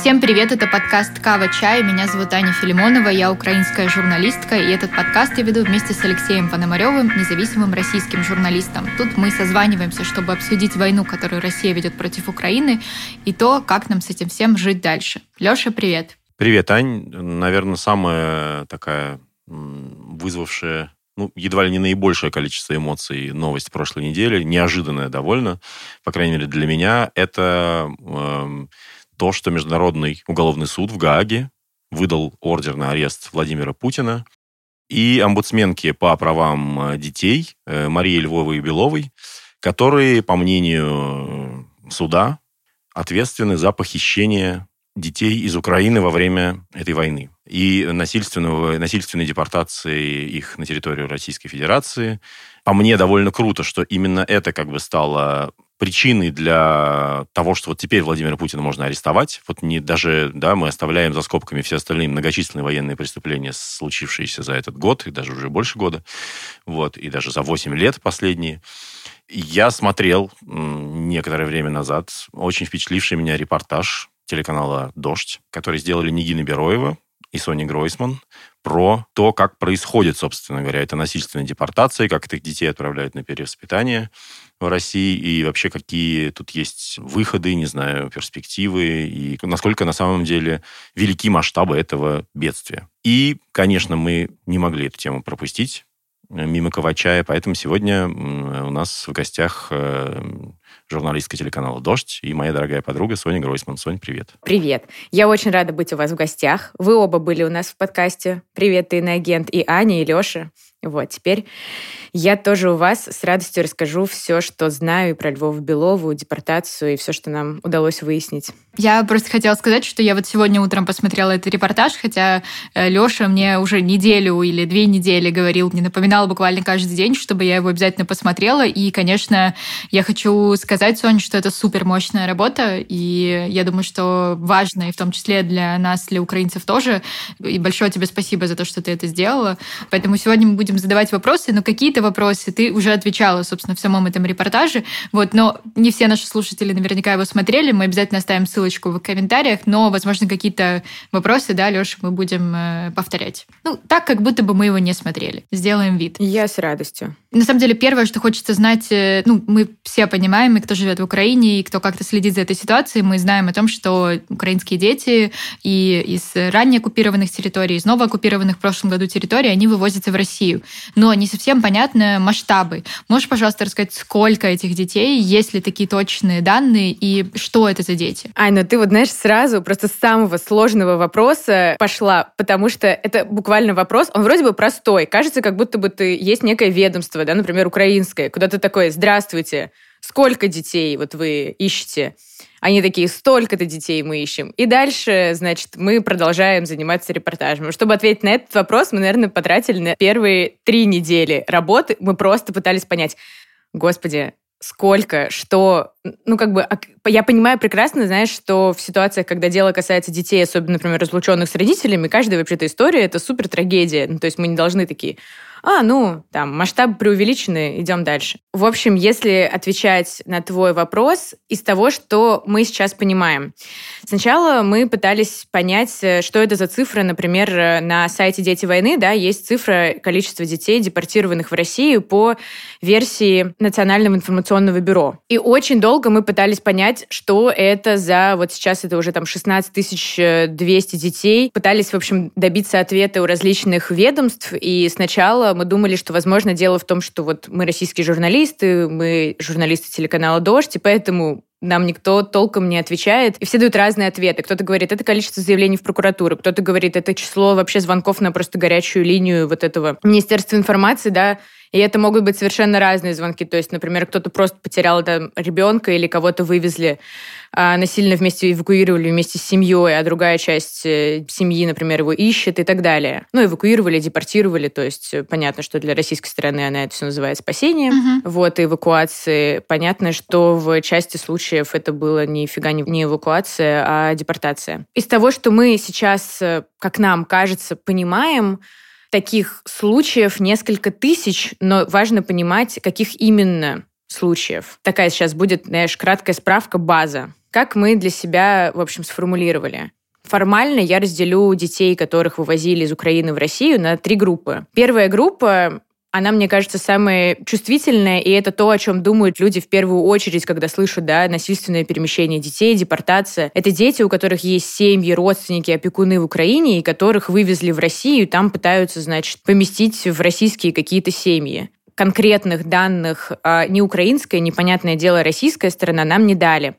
Всем привет, это подкаст «Кава Чай». Меня зовут Аня Филимонова, я украинская журналистка, и этот подкаст я веду вместе с Алексеем Пономаревым, независимым российским журналистом. Тут мы созваниваемся, чтобы обсудить войну, которую Россия ведет против Украины, и то, как нам с этим всем жить дальше. Леша, привет. Привет, Ань. Наверное, самая такая вызвавшая ну, едва ли не наибольшее количество эмоций новость прошлой недели, неожиданная довольно, по крайней мере для меня, это э, то, что Международный уголовный суд в Гааге выдал ордер на арест Владимира Путина и омбудсменке по правам э, детей э, Марии Львовой Беловой, которые, по мнению э, суда, ответственны за похищение детей из Украины во время этой войны и насильственного, насильственной депортации их на территорию Российской Федерации. По мне довольно круто, что именно это как бы стало причиной для того, что вот теперь Владимира Путина можно арестовать. Вот не даже, да, мы оставляем за скобками все остальные многочисленные военные преступления, случившиеся за этот год, и даже уже больше года, вот, и даже за 8 лет последние. Я смотрел некоторое время назад очень впечатливший меня репортаж телеканала «Дождь», который сделали Нигина Бероева и Соня Гройсман про то, как происходит, собственно говоря, эта насильственная депортация, как этих детей отправляют на перевоспитание в России, и вообще какие тут есть выходы, не знаю, перспективы, и насколько на самом деле велики масштабы этого бедствия. И, конечно, мы не могли эту тему пропустить мимо Ковачая, поэтому сегодня у нас в гостях э, журналистка телеканала «Дождь» и моя дорогая подруга Соня Гройсман. Соня, привет. Привет. Я очень рада быть у вас в гостях. Вы оба были у нас в подкасте. Привет, ты иноагент, и Аня, и Леша. Вот, теперь я тоже у вас с радостью расскажу все, что знаю про Львову Белову, депортацию и все, что нам удалось выяснить. Я просто хотела сказать, что я вот сегодня утром посмотрела этот репортаж, хотя э, Лёша мне уже неделю или две недели говорил, мне напоминал буквально каждый день, чтобы я его обязательно посмотрела. И, конечно, я хочу сказать, Соня, что это супер мощная работа, и я думаю, что важно, и в том числе для нас, для украинцев тоже. И большое тебе спасибо за то, что ты это сделала. Поэтому сегодня мы будем будем задавать вопросы, но какие-то вопросы ты уже отвечала, собственно, в самом этом репортаже. Вот, но не все наши слушатели наверняка его смотрели. Мы обязательно оставим ссылочку в комментариях, но, возможно, какие-то вопросы, да, Леша, мы будем э, повторять. Ну, так, как будто бы мы его не смотрели. Сделаем вид. Я с радостью. На самом деле, первое, что хочется знать, э, ну, мы все понимаем, и кто живет в Украине, и кто как-то следит за этой ситуацией, мы знаем о том, что украинские дети и из ранее оккупированных территорий, из новооккупированных в прошлом году территорий, они вывозятся в Россию но не совсем понятны масштабы. Можешь, пожалуйста, рассказать, сколько этих детей, есть ли такие точные данные и что это за дети? Айна, ты вот знаешь, сразу просто с самого сложного вопроса пошла, потому что это буквально вопрос, он вроде бы простой. Кажется, как будто бы ты есть некое ведомство, да, например, украинское, куда ты такой, здравствуйте, сколько детей вот вы ищете? Они такие, столько-то детей мы ищем. И дальше, значит, мы продолжаем заниматься репортажем. Чтобы ответить на этот вопрос, мы, наверное, потратили на первые три недели работы. Мы просто пытались понять, господи, сколько, что, ну, как бы, я понимаю прекрасно, знаешь, что в ситуациях, когда дело касается детей, особенно, например, разлученных с родителями, каждая вообще-то история — это супер трагедия. Ну, то есть мы не должны такие, а, ну, там, масштабы преувеличены, идем дальше. В общем, если отвечать на твой вопрос из того, что мы сейчас понимаем. Сначала мы пытались понять, э, что это за цифры, например, э, на сайте «Дети войны», да, есть цифра количества детей, депортированных в Россию по версии Национального информационного бюро. И очень долго мы пытались понять, что это за, вот сейчас это уже там 16 200 детей. Пытались, в общем, добиться ответа у различных ведомств, и сначала мы думали, что, возможно, дело в том, что вот мы российские журналисты, мы журналисты телеканала «Дождь», и поэтому нам никто толком не отвечает, и все дают разные ответы. Кто-то говорит, это количество заявлений в прокуратуру, кто-то говорит, это число вообще звонков на просто горячую линию вот этого Министерства информации, да, и это могут быть совершенно разные звонки. То есть, например, кто-то просто потерял там, ребенка или кого-то вывезли насильно вместе эвакуировали вместе с семьей, а другая часть э, семьи, например, его ищет и так далее. Ну, эвакуировали, депортировали, то есть э, понятно, что для российской стороны она это все называет спасением. Угу. Вот, и эвакуации. Понятно, что в части случаев это было нифига не эвакуация, а депортация. Из того, что мы сейчас, э, как нам кажется, понимаем, таких случаев несколько тысяч, но важно понимать, каких именно случаев. Такая сейчас будет, знаешь, краткая справка, база. Как мы для себя, в общем, сформулировали? Формально я разделю детей, которых вывозили из Украины в Россию, на три группы. Первая группа она, мне кажется, самая чувствительная, и это то, о чем думают люди в первую очередь, когда слышат да, насильственное перемещение детей, депортация. Это дети, у которых есть семьи, родственники, опекуны в Украине, и которых вывезли в Россию, и там пытаются, значит, поместить в российские какие-то семьи конкретных данных а ни украинская, непонятное дело, российская сторона нам не дали.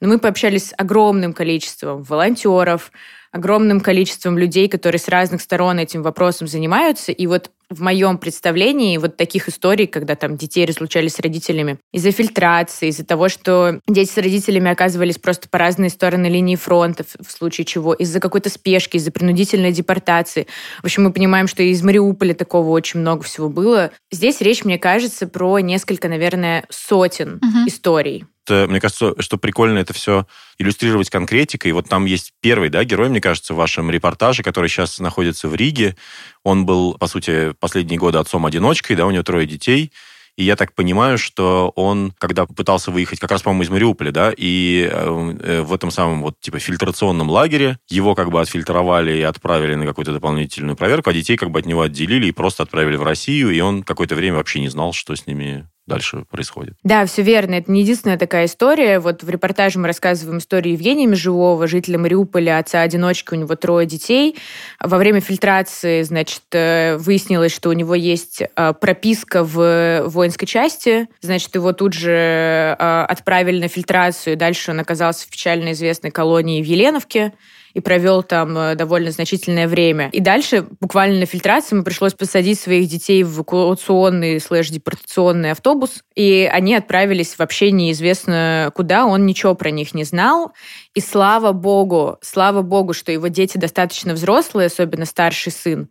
Но мы пообщались с огромным количеством волонтеров, огромным количеством людей, которые с разных сторон этим вопросом занимаются. И вот в моем представлении вот таких историй, когда там детей разлучались с родителями из-за фильтрации, из-за того, что дети с родителями оказывались просто по разные стороны линии фронта, в случае чего, из-за какой-то спешки, из-за принудительной депортации. В общем, мы понимаем, что из Мариуполя такого очень много всего было. Здесь речь, мне кажется, про несколько, наверное, сотен угу. историй мне кажется, что прикольно это все иллюстрировать конкретикой. Вот там есть первый, да, герой, мне кажется, в вашем репортаже, который сейчас находится в Риге. Он был, по сути, последние годы отцом-одиночкой, да, у него трое детей. И я так понимаю, что он, когда пытался выехать как раз, по-моему, из Мариуполя, да, и э, в этом самом вот типа фильтрационном лагере его как бы отфильтровали и отправили на какую-то дополнительную проверку, а детей как бы от него отделили и просто отправили в Россию, и он какое-то время вообще не знал, что с ними дальше происходит. Да, все верно. Это не единственная такая история. Вот в репортаже мы рассказываем историю Евгения Межевого, жителя Мариуполя, отца-одиночки, у него трое детей. Во время фильтрации, значит, э, выяснилось, что у него есть э, прописка в воинской части. Значит, его тут же э, отправили на фильтрацию. Дальше он оказался в печально известной колонии в Еленовке и провел там э, довольно значительное время. И дальше, буквально на фильтрации, мы пришлось посадить своих детей в эвакуационный слэш-депортационный автобус, и они отправились вообще неизвестно куда, он ничего про них не знал. И слава богу, слава богу, что его дети достаточно взрослые, особенно старший сын,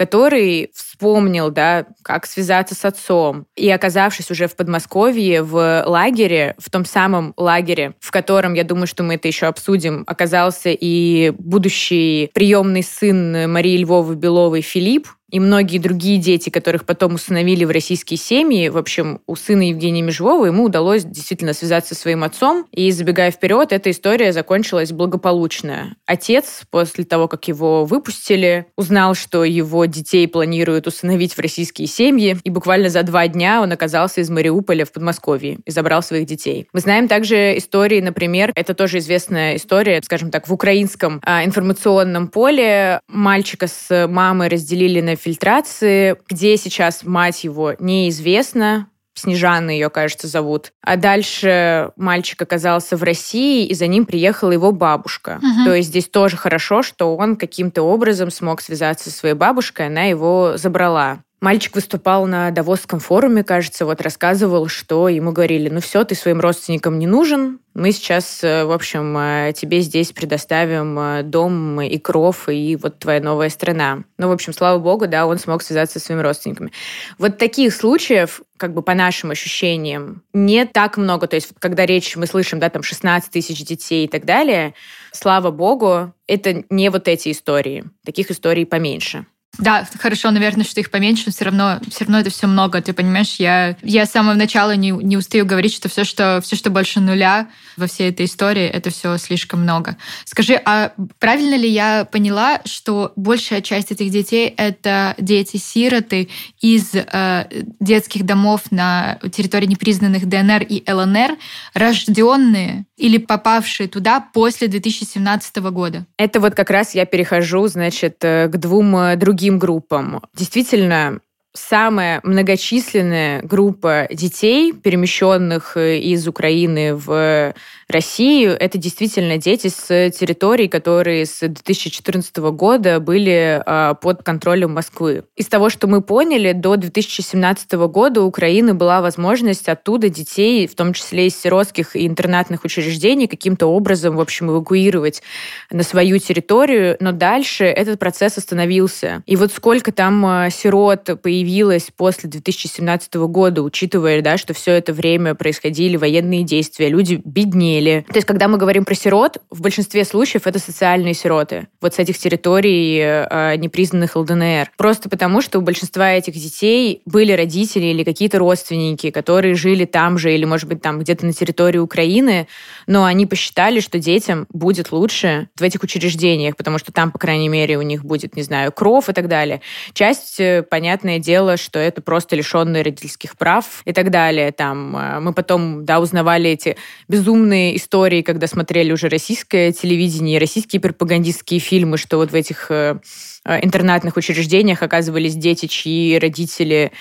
который вспомнил, да, как связаться с отцом. И оказавшись уже в Подмосковье, в лагере, в том самом лагере, в котором, я думаю, что мы это еще обсудим, оказался и будущий приемный сын Марии Львовы Беловой Филипп, и многие другие дети, которых потом установили в российские семьи. В общем, у сына Евгения Межевого ему удалось действительно связаться со своим отцом. И, забегая вперед, эта история закончилась благополучно. Отец, после того, как его выпустили, узнал, что его детей планируют усыновить в российские семьи, и буквально за два дня он оказался из Мариуполя в Подмосковье и забрал своих детей. Мы знаем также истории, например, это тоже известная история, скажем так, в украинском а, информационном поле мальчика с мамой разделили на фильтрации, где сейчас мать его неизвестна, Снежана ее, кажется, зовут. А дальше мальчик оказался в России, и за ним приехала его бабушка. Угу. То есть здесь тоже хорошо, что он каким-то образом смог связаться со своей бабушкой, она его забрала. Мальчик выступал на Давосском форуме, кажется, вот рассказывал, что ему говорили, ну все, ты своим родственникам не нужен, мы сейчас, э, в общем, э, тебе здесь предоставим э, дом и кров, и вот твоя новая страна. Ну, в общем, слава богу, да, он смог связаться со своими родственниками. Вот таких случаев, как бы по нашим ощущениям, не так много. То есть, когда речь, мы слышим, да, там 16 тысяч детей и так далее, слава богу, это не вот эти истории. Таких историй поменьше. Да, хорошо, наверное, что их поменьше, но все равно, все равно это все много. Ты понимаешь, я, я с самого начала не, не устаю говорить, что все, что все, что больше нуля во всей этой истории, это все слишком много. Скажи, а правильно ли я поняла, что большая часть этих детей это дети-сироты из э, детских домов на территории непризнанных ДНР и ЛНР, рожденные или попавшие туда после 2017 года? Это вот как раз я перехожу, значит, э, к двум э, другим группам. Действительно, самая многочисленная группа детей, перемещенных э, из Украины в Россию, это действительно дети с территорий, которые с 2014 года были а, под контролем Москвы. Из того, что мы поняли, до 2017 года у Украины была возможность оттуда детей, в том числе из сиротских и интернатных учреждений, каким-то образом, в общем, эвакуировать на свою территорию, но дальше этот процесс остановился. И вот сколько там а, сирот появилось появилась после 2017 года, учитывая, да, что все это время происходили военные действия, люди беднели. То есть, когда мы говорим про сирот, в большинстве случаев это социальные сироты. Вот с этих территорий э, непризнанных ЛДНР. Просто потому, что у большинства этих детей были родители или какие-то родственники, которые жили там же или, может быть, там где-то на территории Украины, но они посчитали, что детям будет лучше в этих учреждениях, потому что там, по крайней мере, у них будет, не знаю, кров и так далее. Часть, э, понятное дело, что это просто лишенные родительских прав и так далее. Там э, мы потом, да, узнавали эти безумные истории, когда смотрели уже российское телевидение, российские пропагандистские фильмы, что вот в этих э, интернатных учреждениях оказывались дети, чьи родители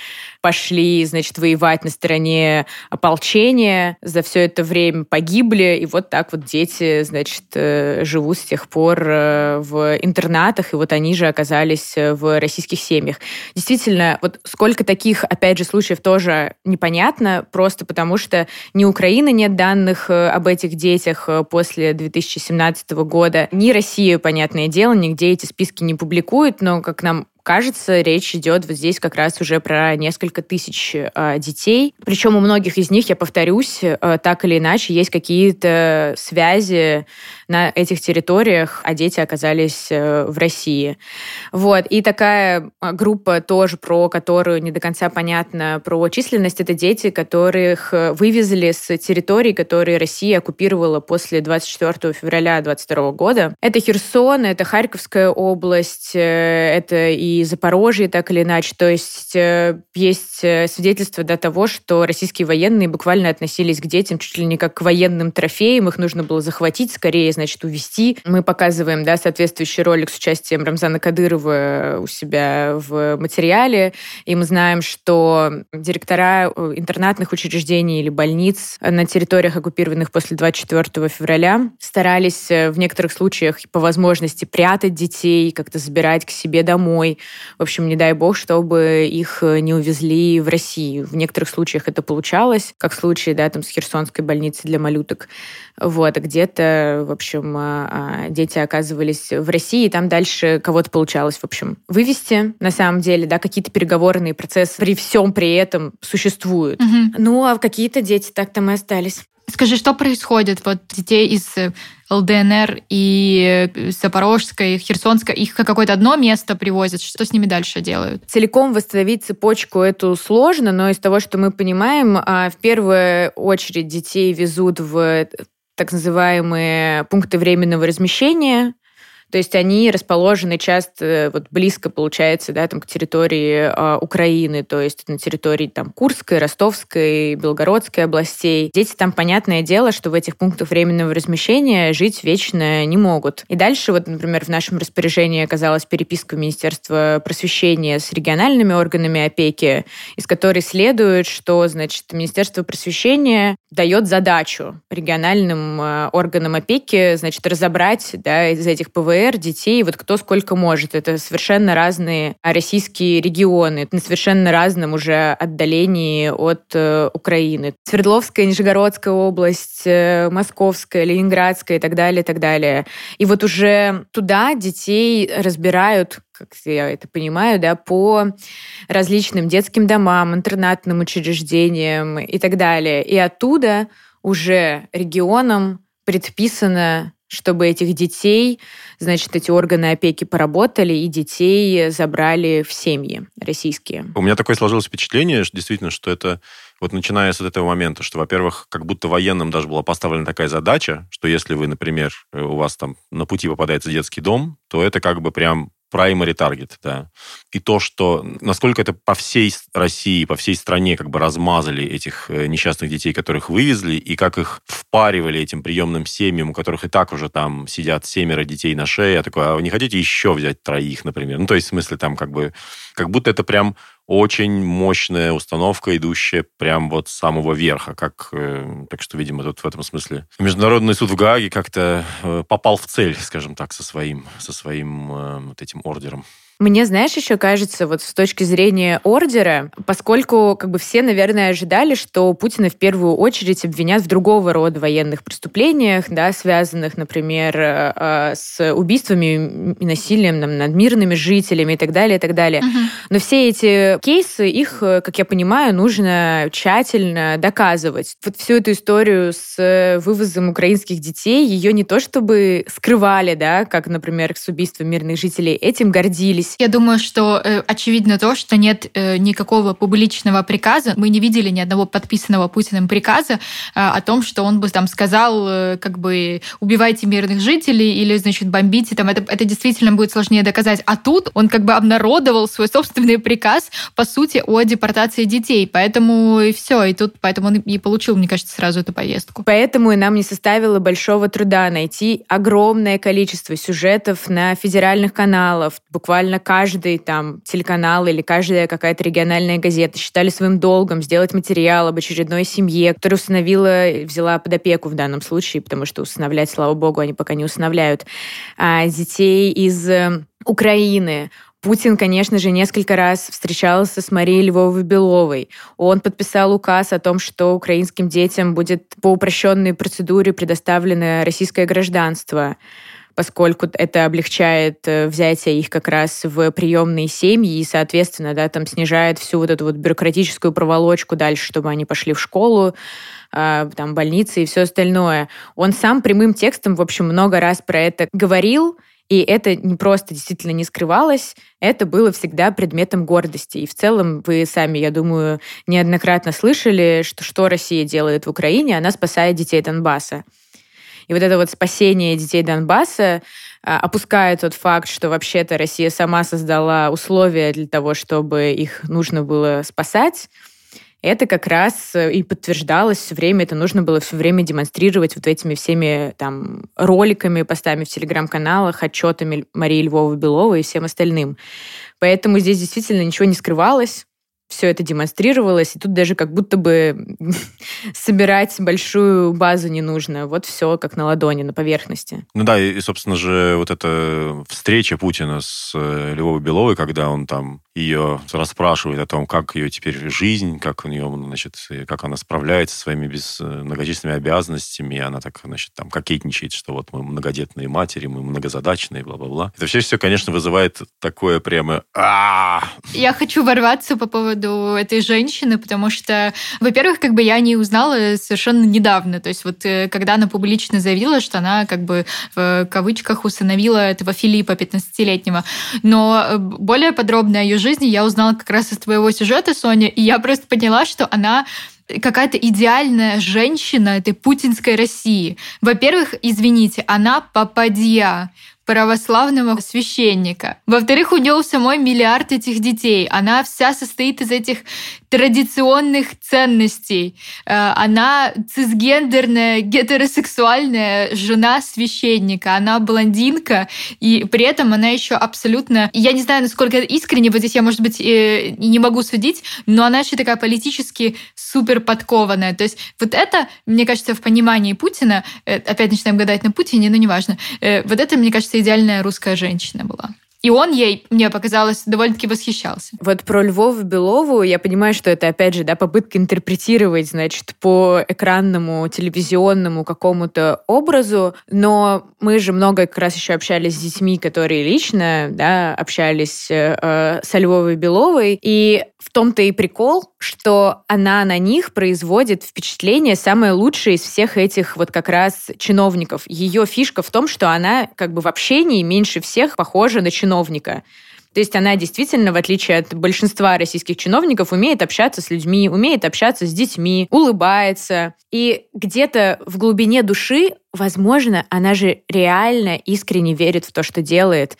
пошли, значит, воевать на стороне ополчения, за все это время погибли, и вот так вот дети, значит, э, живут с тех пор э, в интернатах, и вот они же оказались в российских семьях. Действительно, вот сколько таких, опять же, случаев тоже непонятно, просто потому что ни Украины нет данных э, об этих детях после 2017 года, ни Россия, понятное дело, нигде эти списки не публикует, но, как нам кажется, речь идет вот здесь как раз уже про несколько тысяч э, детей. Причем у многих из них, я повторюсь, э, так или иначе, есть какие-то связи на этих территориях, а дети оказались э, в России. Вот. И такая а, группа тоже, про которую не до конца понятно про численность, это дети, которых э, вывезли с территорий, которые Россия оккупировала после 24 февраля 2022 года. Это Херсон, это Харьковская область, э, это и Запорожье, так или иначе. То есть э, есть э, свидетельство до того, что российские военные буквально относились к детям чуть ли не как к военным трофеям. Их нужно было захватить, скорее, значит, увести. Мы показываем да, соответствующий ролик с участием Рамзана Кадырова у себя в материале. И мы знаем, что директора э, интернатных учреждений или больниц на территориях, оккупированных после 24 февраля, старались в некоторых случаях по возможности прятать детей, как-то забирать к себе домой. В общем, не дай бог, чтобы их э, не увезли в Россию. В некоторых случаях это получалось, как в случае, да, там, с Херсонской больницей для малюток. Вот, а где-то, в общем, а, а, дети оказывались в России, и там дальше кого-то получалось, в общем, вывести, на самом деле, да, какие-то переговорные процессы при всем при этом существуют. Угу. Ну, а какие-то дети так там и остались. Скажи, что происходит? Вот детей из э, ЛДНР и э, Запорожской, Херсонской, их какое-то одно место привозят, что с ними дальше делают? Целиком восстановить цепочку эту сложно, но из того, что мы понимаем, а, в первую очередь детей везут в так называемые пункты временного размещения, то есть они расположены часто э, вот близко, получается, да, там, к территории э, Украины, то есть на территории там Курской, Ростовской, Белгородской областей. Дети там, понятное дело, что в этих пунктах временного размещения жить вечно не могут. И дальше, вот, например, в нашем распоряжении оказалась переписка Министерства просвещения с региональными органами опеки, из которой следует, что, значит, Министерство просвещения дает задачу региональным э, органам опеки, значит, разобрать да, из этих ПВР детей, вот кто сколько может. Это совершенно разные российские регионы, на совершенно разном уже отдалении от э, Украины. Свердловская, Нижегородская область, э, Московская, Ленинградская и так далее, и так далее. И вот уже туда детей разбирают как я это понимаю, да, по различным детским домам, интернатным учреждениям и так далее. И оттуда уже регионам предписано чтобы этих детей, значит, эти органы опеки поработали и детей забрали в семьи российские. У меня такое сложилось впечатление, что действительно, что это вот начиная с этого момента, что, во-первых, как будто военным даже была поставлена такая задача, что если вы, например, у вас там на пути попадается детский дом, то это как бы прям primary target, да. И то, что насколько это по всей России, по всей стране как бы размазали этих э, несчастных детей, которых вывезли, и как их впаривали этим приемным семьям, у которых и так уже там сидят семеро детей на шее, я такой, а вы не хотите еще взять троих, например? Ну, то есть, в смысле, там как бы, как будто это прям очень мощная установка, идущая прям вот с самого верха. Как, э, так что, видимо, тут в этом смысле Международный суд в Гааге как-то э, попал в цель, скажем так, со своим, со своим э, вот этим ордером. Мне, знаешь, еще кажется, вот с точки зрения ордера, поскольку как бы все, наверное, ожидали, что Путина в первую очередь обвинят в другого рода военных преступлениях, да, связанных, например, э, э, с убийствами и насилием над мирными жителями и так далее, и так далее. Угу. Но все эти кейсы, их, э, как я понимаю, нужно тщательно доказывать. Вот всю эту историю с вывозом украинских детей, ее не то чтобы скрывали, да, как, например, с убийством мирных жителей, этим гордились. Я думаю, что э, очевидно то, что нет э, никакого публичного приказа. Мы не видели ни одного подписанного Путиным приказа э, о том, что он бы там сказал, э, как бы убивайте мирных жителей или, значит, бомбите. Там это, это действительно будет сложнее доказать. А тут он как бы обнародовал свой собственный приказ, по сути, о депортации детей. Поэтому и все. И тут поэтому он и получил, мне кажется, сразу эту поездку. Поэтому и нам не составило большого труда найти огромное количество сюжетов на федеральных каналах. Буквально каждый там телеканал или каждая какая-то региональная газета считали своим долгом сделать материал об очередной семье, которая установила, взяла под опеку в данном случае, потому что усыновлять, слава богу, они пока не усыновляют, а, детей из э, Украины, Путин, конечно же, несколько раз встречался с Марией Львовой-Беловой. Он подписал указ о том, что украинским детям будет по упрощенной процедуре предоставлено российское гражданство поскольку это облегчает э, взятие их как раз в приемные семьи и, соответственно, да, там снижает всю вот эту вот бюрократическую проволочку дальше, чтобы они пошли в школу, а, там, больницы и все остальное. Он сам прямым текстом, в общем, много раз про это говорил, и это не просто действительно не скрывалось, это было всегда предметом гордости. И в целом вы сами, я думаю, неоднократно слышали, что что Россия делает в Украине, она спасает детей Донбасса. И вот это вот спасение детей Донбасса а, опускает тот факт, что вообще-то Россия сама создала условия для того, чтобы их нужно было спасать, это как раз э, и подтверждалось все время, это нужно было все время демонстрировать вот этими всеми там роликами, постами в телеграм-каналах, отчетами Марии Львовой-Беловой и всем остальным. Поэтому здесь действительно ничего не скрывалось все это демонстрировалось, и тут даже как будто бы собирать большую базу не нужно. Вот все как на ладони, на поверхности. Ну да, и, собственно же, вот эта встреча Путина с э, Львовой Беловой, когда он там ее расспрашивает о том, как ее теперь жизнь, как у нее, значит, как она справляется со своими без, э, многочисленными обязанностями, и она так, значит, там кокетничает, что вот мы многодетные матери, мы многозадачные, бла-бла-бла. Это все, все, конечно, вызывает такое прямо... Я хочу ворваться по поводу этой женщины, потому что, во-первых, как бы я не узнала совершенно недавно. То есть вот э, когда она публично заявила, что она как бы в кавычках усыновила этого Филиппа 15-летнего. Но э, более подробно ее жизни я узнала как раз из твоего сюжета, Соня, и я просто поняла, что она какая-то идеальная женщина этой путинской России. Во-первых, извините, она попадья православного священника. Во-вторых, у нее у самой миллиард этих детей. Она вся состоит из этих традиционных ценностей. Э, она цисгендерная, гетеросексуальная жена священника. Она блондинка, и при этом она еще абсолютно... Я не знаю, насколько искренне, вот здесь я, может быть, э, не могу судить, но она еще такая политически супер подкованная. То есть вот это, мне кажется, в понимании Путина, э, опять начинаем гадать на Путине, но неважно, вот это, мне кажется, идеальная русская женщина была. И он ей, мне показалось, довольно-таки восхищался. Вот про Львову Белову я понимаю, что это, опять же, да, попытка интерпретировать, значит, по экранному, телевизионному какому-то образу, но мы же много как раз еще общались с детьми, которые лично, да, общались э, э со Львовой Беловой, и в том-то и прикол, что она на них производит впечатление самое лучшее из всех этих вот как раз чиновников. Ее фишка в том, что она как бы в общении меньше всех похожа на чиновника. То есть она действительно, в отличие от большинства российских чиновников, умеет общаться с людьми, умеет общаться с детьми, улыбается. И где-то в глубине души, возможно, она же реально искренне верит в то, что делает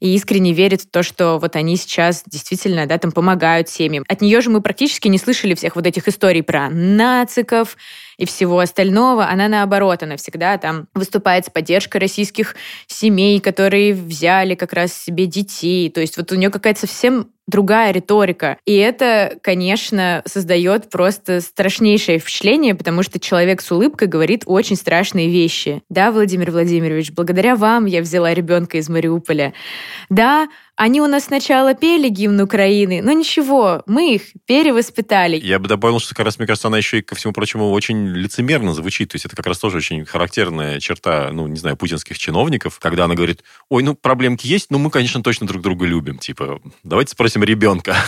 и искренне верит в то, что вот они сейчас действительно, да, там помогают семьям. От нее же мы практически не слышали всех вот этих историй про нациков, и всего остального, она наоборот, она всегда там выступает с поддержкой российских семей, которые взяли как раз себе детей. То есть вот у нее какая-то совсем другая риторика. И это, конечно, создает просто страшнейшее впечатление, потому что человек с улыбкой говорит очень страшные вещи. Да, Владимир Владимирович, благодаря вам я взяла ребенка из Мариуполя. Да, они у нас сначала пели гимн Украины, но ничего, мы их перевоспитали. Я бы добавил, что как раз, мне кажется, она еще и, ко всему прочему, очень лицемерно звучит. То есть это как раз тоже очень характерная черта, ну, не знаю, путинских чиновников, когда она говорит, ой, ну, проблемки есть, но мы, конечно, точно друг друга любим. Типа, давайте спросим ребенка.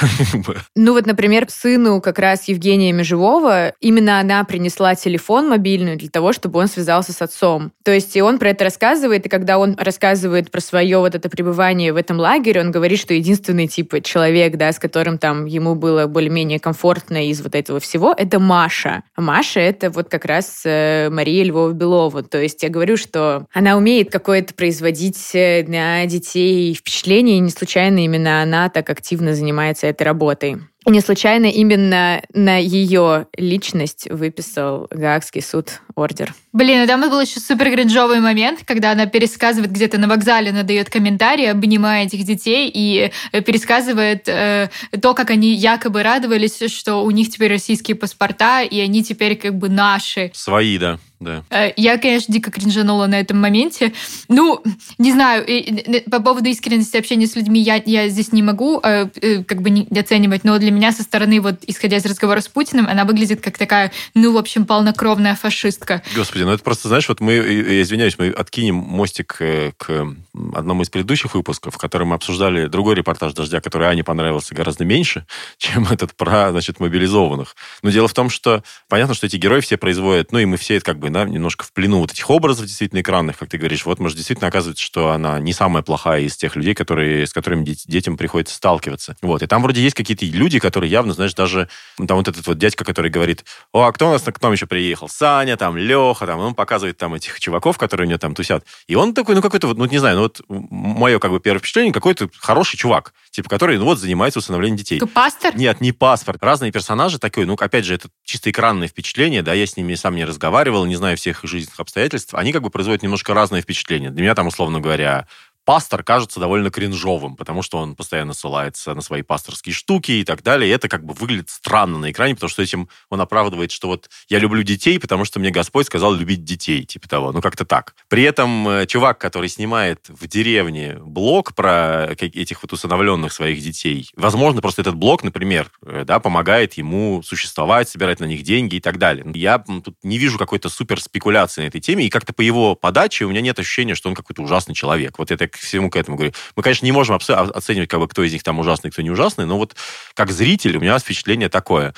Ну, вот, например, сыну как раз Евгения Межевого, именно она принесла телефон мобильный для того, чтобы он связался с отцом. То есть и он про это рассказывает, и когда он рассказывает про свое вот это пребывание в этом лагере, он говорит, что единственный типа человек, да, с которым там ему было более-менее комфортно из вот этого всего, это Маша. Маша — это вот как раз э, Мария Львова-Белова. То есть я говорю, что она умеет какое-то производить э, на детей впечатление, и не случайно именно она так активно занимается этой работой. И не случайно именно на ее личность выписал Гаагский суд ордер. Блин, и там был еще супер гринжовый момент, когда она пересказывает где-то на вокзале, она дает комментарии, обнимая этих детей и э, пересказывает э, то, как они якобы радовались, что у них теперь российские паспорта, и они теперь как бы наши. Свои, да да. Э, я, конечно, дико кринжанула на этом моменте. Ну, не знаю, по поводу искренности общения с людьми я, я здесь не могу э, э, как бы не оценивать, но для меня со стороны, вот исходя из разговора с Путиным, она выглядит как такая, ну, в общем, полнокровная фашистка. Господи, ну это просто, знаешь, вот мы, я извиняюсь, мы откинем мостик к одному из предыдущих выпусков, в котором мы обсуждали другой репортаж «Дождя», который Ане понравился гораздо меньше, чем этот про, значит, мобилизованных. Но дело в том, что понятно, что эти герои все производят, ну и мы все это как бы да, немножко в плену вот этих образов действительно экранных, как ты говоришь. Вот, может, действительно оказывается, что она не самая плохая из тех людей, которые, с которыми детям приходится сталкиваться. Вот. И там вроде есть какие-то люди, которые явно, знаешь, даже ну, там вот этот вот дядька, который говорит, о, а кто у нас к нам еще приехал? Саня, там, Леха, там, он показывает там этих чуваков, которые у него там тусят. И он такой, ну, какой-то вот, ну, не знаю, ну, вот мое как бы первое впечатление, какой-то хороший чувак, типа, который, ну, вот, занимается усыновлением детей. Пастор? Нет, не паспорт. Разные персонажи такой, ну, опять же, это чисто экранное впечатление, да, я с ними сам не разговаривал, не знаю всех жизненных обстоятельств, они как бы производят немножко разные впечатления. Для меня там, условно говоря, пастор кажется довольно кринжовым, потому что он постоянно ссылается на свои пасторские штуки и так далее. И это как бы выглядит странно на экране, потому что этим он оправдывает, что вот я люблю детей, потому что мне Господь сказал любить детей, типа того. Ну, как-то так. При этом э, чувак, который снимает в деревне блог про этих вот усыновленных своих детей, возможно, просто этот блог, например, э, да, помогает ему существовать, собирать на них деньги и так далее. Я тут не вижу какой-то супер спекуляции на этой теме, и как-то по его подаче у меня нет ощущения, что он какой-то ужасный человек. Вот это всему к этому говорю. Мы, конечно, не можем оценивать, как бы, кто из них там ужасный, кто не ужасный, но вот как зритель у меня впечатление такое.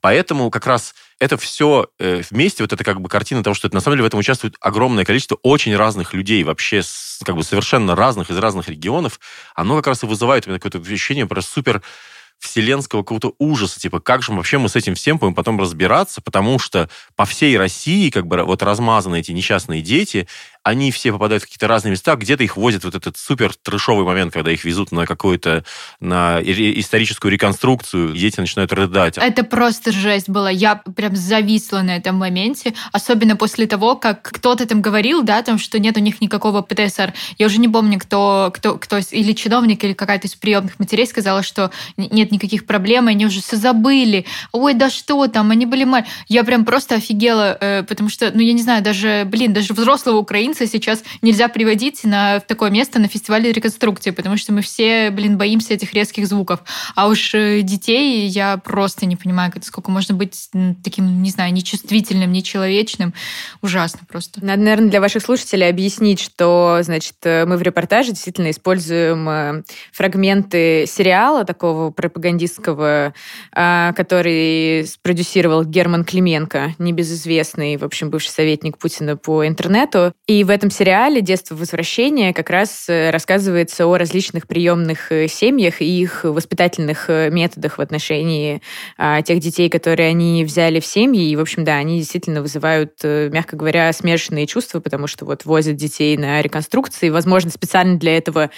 Поэтому как раз это все э, вместе, вот это как бы картина того, что это, на самом деле в этом участвует огромное количество очень разных людей, вообще как бы совершенно разных, из разных регионов, оно как раз и вызывает у меня какое-то ощущение про супер вселенского какого-то ужаса, типа, как же вообще мы с этим всем будем потом разбираться, потому что по всей России, как бы, вот размазаны эти несчастные дети, они все попадают в какие-то разные места, где-то их возят вот этот супер трешовый момент, когда их везут на какую-то на историческую реконструкцию, дети начинают рыдать. Это просто жесть была. Я прям зависла на этом моменте, особенно после того, как кто-то там говорил, да, там, что нет у них никакого ПТСР. Я уже не помню, кто, кто, кто или чиновник, или какая-то из приемных матерей сказала, что нет никаких проблем, они уже все забыли. Ой, да что там, они были маленькие. Я прям просто офигела, э, потому что, ну, я не знаю, даже, блин, даже взрослого украинца украинца сейчас нельзя приводить на такое место на фестивале реконструкции, потому что мы все, блин, боимся этих резких звуков. А уж э, детей я просто не понимаю, сколько можно быть таким, не знаю, нечувствительным, нечеловечным. Ужасно просто. Надо, наверное, для ваших слушателей объяснить, что, значит, э, мы в репортаже действительно используем э, фрагменты сериала такого пропагандистского, который спродюсировал Герман Клименко, небезызвестный, в общем, бывший советник Путина по интернету. И в этом сериале «Детство возвращения» как раз э, рассказывается о различных приемных э, семьях и их воспитательных э, методах в отношении а, тех детей, которые они взяли в семьи. И, в общем, да, они действительно вызывают, мягко говоря, смешанные чувства, потому что вот возят детей на реконструкции. Возможно, специально для этого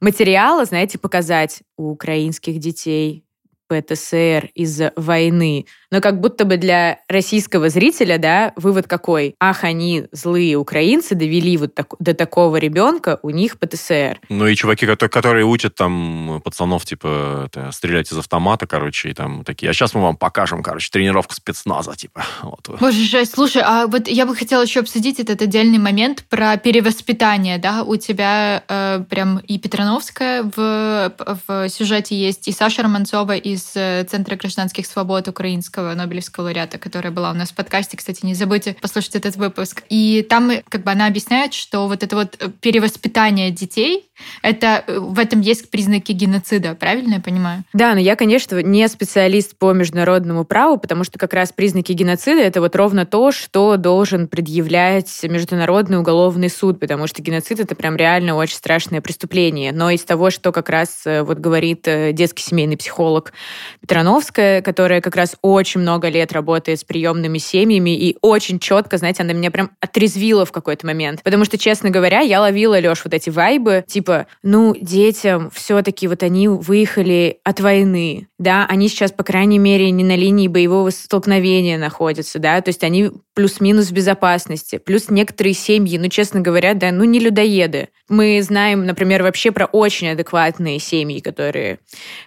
материала, знаете, показать у украинских детей ПТСР из-за войны Но как будто бы для российского зрителя, да, вывод какой? Ах, они злые украинцы довели вот так, до такого ребенка, у них ПТСР. Ну и чуваки, которые, которые учат там пацанов, типа, это, стрелять из автомата, короче, и там такие, а сейчас мы вам покажем, короче, тренировку спецназа, типа. Вот. Боже, жесть. Слушай, а вот я бы хотела еще обсудить этот отдельный момент про перевоспитание, да, у тебя э, прям и Петрановская в, в сюжете есть, и Саша Романцова из э, Центра гражданских свобод украинского Нобелевского лауреата, которая была у нас в подкасте, кстати, не забудьте послушать этот выпуск. И там как бы она объясняет, что вот это вот перевоспитание детей, это в этом есть признаки геноцида, правильно я понимаю? Да, но я, конечно, не специалист по международному праву, потому что как раз признаки геноцида это вот ровно то, что должен предъявлять Международный уголовный суд, потому что геноцид это прям реально очень страшное преступление. Но из того, что как раз э, вот говорит э, детский семейный психолог Петрановская, которая как раз очень много лет работает с приемными семьями и очень четко, знаете, она меня прям отрезвила в какой-то момент. Потому что, честно говоря, я ловила, Леш, вот эти вайбы, типа, ну, детям все-таки вот они выехали от войны, да, они сейчас, по крайней мере, не на линии боевого столкновения находятся, да, то есть они плюс-минус в безопасности. Плюс некоторые семьи, ну, честно говоря, да, ну, не людоеды. Мы знаем, например, вообще про очень адекватные семьи, которые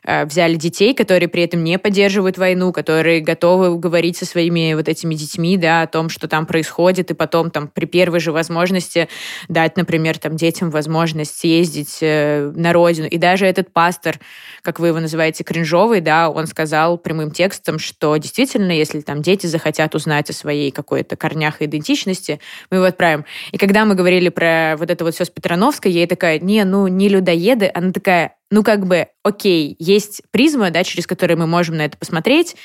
э, взяли детей, которые при этом не поддерживают войну, которые готовы говорить со своими вот этими детьми, да, о том, что там происходит, и потом там при первой же возможности дать, например, там детям возможность съездить э, на родину. И даже этот пастор, как вы его называете, кринжовый, да, он сказал прямым текстом, что действительно, если там дети захотят узнать о своей какой-то корнях и идентичности, мы его отправим. И когда мы говорили про вот это вот все с Жириновская, ей такая, не, ну, не людоеды. Она такая, ну, как бы, окей, есть призма, да, через которую мы можем на это посмотреть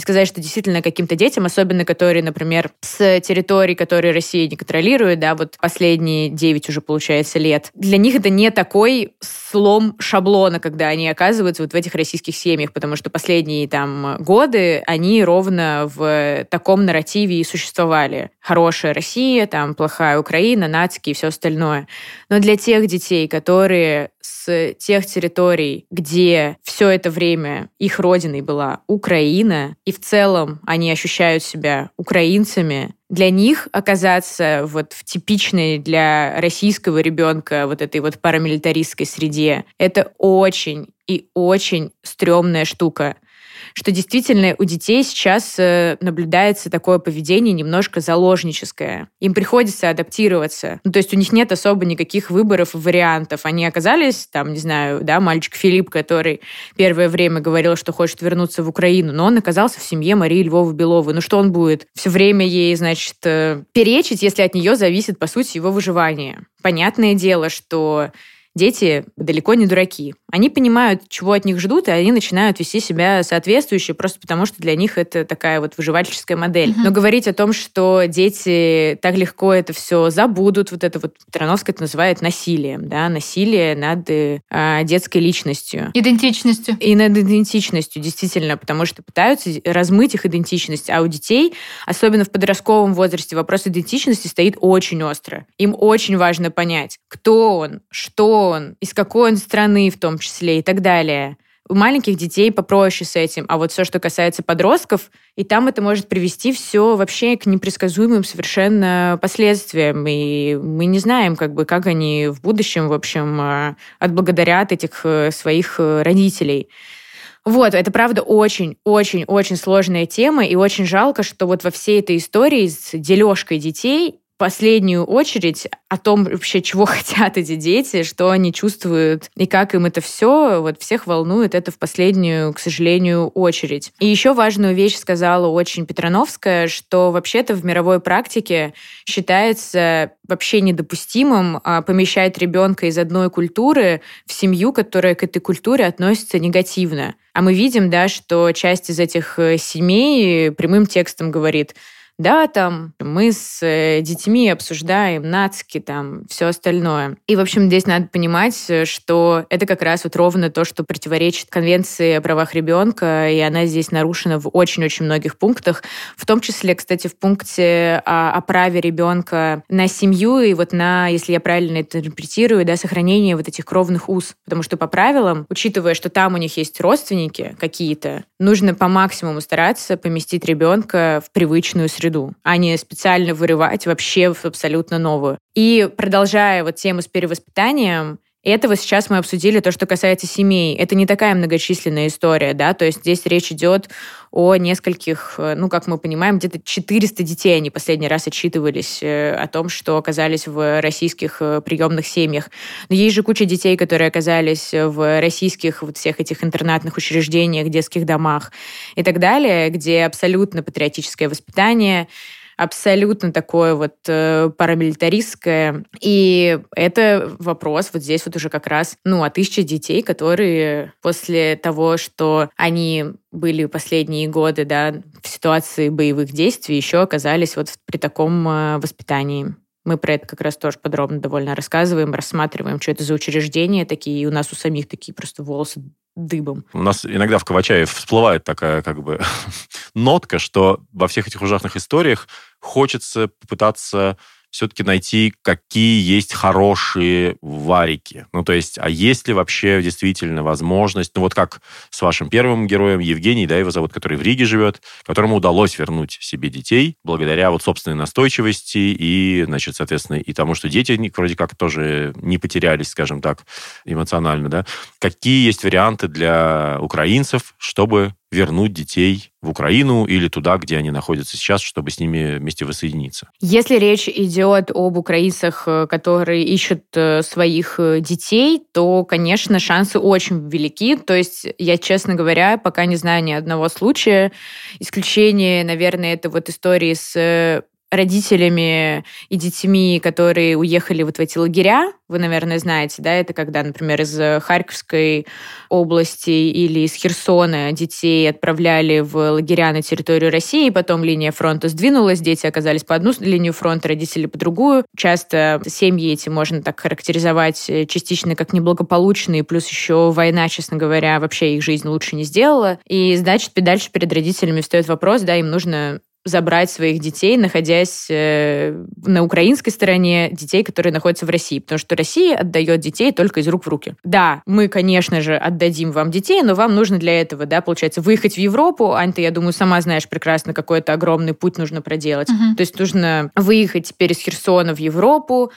и сказать, что действительно каким-то детям, особенно которые, например, с территорий, которые Россия не контролирует, да, вот последние 9 уже, получается, лет, для них это не такой слом шаблона, когда они оказываются вот в этих российских семьях, потому что последние там годы они ровно в таком нарративе и существовали. Хорошая Россия, там плохая Украина, нацики и все остальное. Но для тех детей, которые с тех территорий, где все это время их родиной была Украина, и в целом они ощущают себя украинцами, для них оказаться вот в типичной для российского ребенка вот этой вот парамилитаристской среде, это очень и очень стрёмная штука что действительно у детей сейчас э, наблюдается такое поведение немножко заложническое. Им приходится адаптироваться. Ну, то есть у них нет особо никаких выборов и вариантов. Они оказались, там, не знаю, да, мальчик Филипп, который первое время говорил, что хочет вернуться в Украину, но он оказался в семье Марии Львовы Беловой. Ну что он будет? Все время ей, значит, э, перечить, если от нее зависит, по сути, его выживание. Понятное дело, что дети далеко не дураки. Они понимают, чего от них ждут, и они начинают вести себя соответствующе, просто потому что для них это такая вот выживальческая модель. Mm-hmm. Но говорить о том, что дети так легко это все забудут, вот это вот Тарановская это называет насилием, да, насилие над э, детской личностью. Идентичностью. И над идентичностью, действительно, потому что пытаются размыть их идентичность. А у детей, особенно в подростковом возрасте, вопрос идентичности стоит очень остро. Им очень важно понять, кто он, что он, из какой он страны в том числе и так далее. У маленьких детей попроще с этим, а вот все, что касается подростков, и там это может привести все вообще к непредсказуемым совершенно последствиям. И мы не знаем, как бы, как они в будущем, в общем, э, отблагодарят этих э, своих э, родителей. Вот, это правда очень-очень-очень сложная тема, и очень жалко, что вот во всей этой истории с дележкой детей последнюю очередь о том вообще, чего хотят эти дети, что они чувствуют и как им это все, вот всех волнует это в последнюю, к сожалению, очередь. И еще важную вещь сказала очень Петрановская, что вообще-то в мировой практике считается вообще недопустимым а, помещать ребенка из одной культуры в семью, которая к этой культуре относится негативно. А мы видим, да, что часть из этих э, семей прямым текстом говорит, да, там мы с э, детьми обсуждаем нацки, там все остальное. И, в общем, здесь надо понимать, э, что это как раз вот ровно то, что противоречит Конвенции о правах ребенка, и она здесь нарушена в очень-очень многих пунктах, в том числе, кстати, в пункте о, о праве ребенка на семью и вот на, если я правильно это интерпретирую, да, сохранение вот этих кровных уз. Потому что по правилам, учитывая, что там у них есть родственники какие-то, нужно по максимуму стараться поместить ребенка в привычную среду среду, а не специально вырывать вообще в абсолютно новую. И продолжая вот тему с перевоспитанием, этого сейчас мы обсудили, то, что касается семей. Это не такая многочисленная история, да, то есть здесь речь идет о нескольких, ну, как мы понимаем, где-то 400 детей они последний раз отчитывались э, о том, что оказались в российских э, приемных семьях. Но есть же куча детей, которые оказались в российских вот всех этих интернатных учреждениях, детских домах и так далее, где абсолютно патриотическое воспитание, абсолютно такое вот э, парамилитаристское. И это вопрос вот здесь вот уже как раз, ну, о тысяче детей, которые после того, что они были последние годы, да, в ситуации боевых действий, еще оказались вот при таком э, воспитании. Мы про это как раз тоже подробно довольно рассказываем, рассматриваем, что это за учреждения такие, и у нас у самих такие просто волосы дыбом. У нас иногда в Кавачае всплывает такая как бы нотка, что во всех этих ужасных историях хочется попытаться все-таки найти, какие есть хорошие варики. Ну, то есть, а есть ли вообще действительно возможность, ну, вот как с вашим первым героем, Евгений, да, его зовут, который в Риге живет, которому удалось вернуть себе детей благодаря вот собственной настойчивости и, значит, соответственно, и тому, что дети вроде как тоже не потерялись, скажем так, эмоционально, да. Какие есть варианты для украинцев, чтобы вернуть детей в Украину или туда, где они находятся сейчас, чтобы с ними вместе воссоединиться. Если речь идет об украинцах, э, которые ищут э, своих э, детей, то, конечно, шансы очень велики. То есть я, честно говоря, пока не знаю ни одного случая. Исключение, наверное, это вот истории с родителями и детьми, которые уехали вот в эти лагеря. Вы, наверное, знаете, да, это когда, например, из Харьковской области или из Херсона детей отправляли в лагеря на территорию России, потом линия фронта сдвинулась, дети оказались по одну линию фронта, родители по другую. Часто семьи эти можно так характеризовать э, частично как неблагополучные, плюс еще война, честно говоря, вообще их жизнь лучше не сделала. И, значит, дальше перед родителями встает вопрос, да, им нужно забрать своих детей, находясь э, на украинской стороне, детей, которые находятся в России, потому что Россия отдает детей только из рук в руки. Да, мы, конечно же, отдадим вам детей, но вам нужно для этого, да, получается, выехать в Европу. Ань, ты, я думаю, сама знаешь прекрасно, какой это огромный путь нужно проделать. Угу. То есть нужно выехать теперь из Херсона в Европу,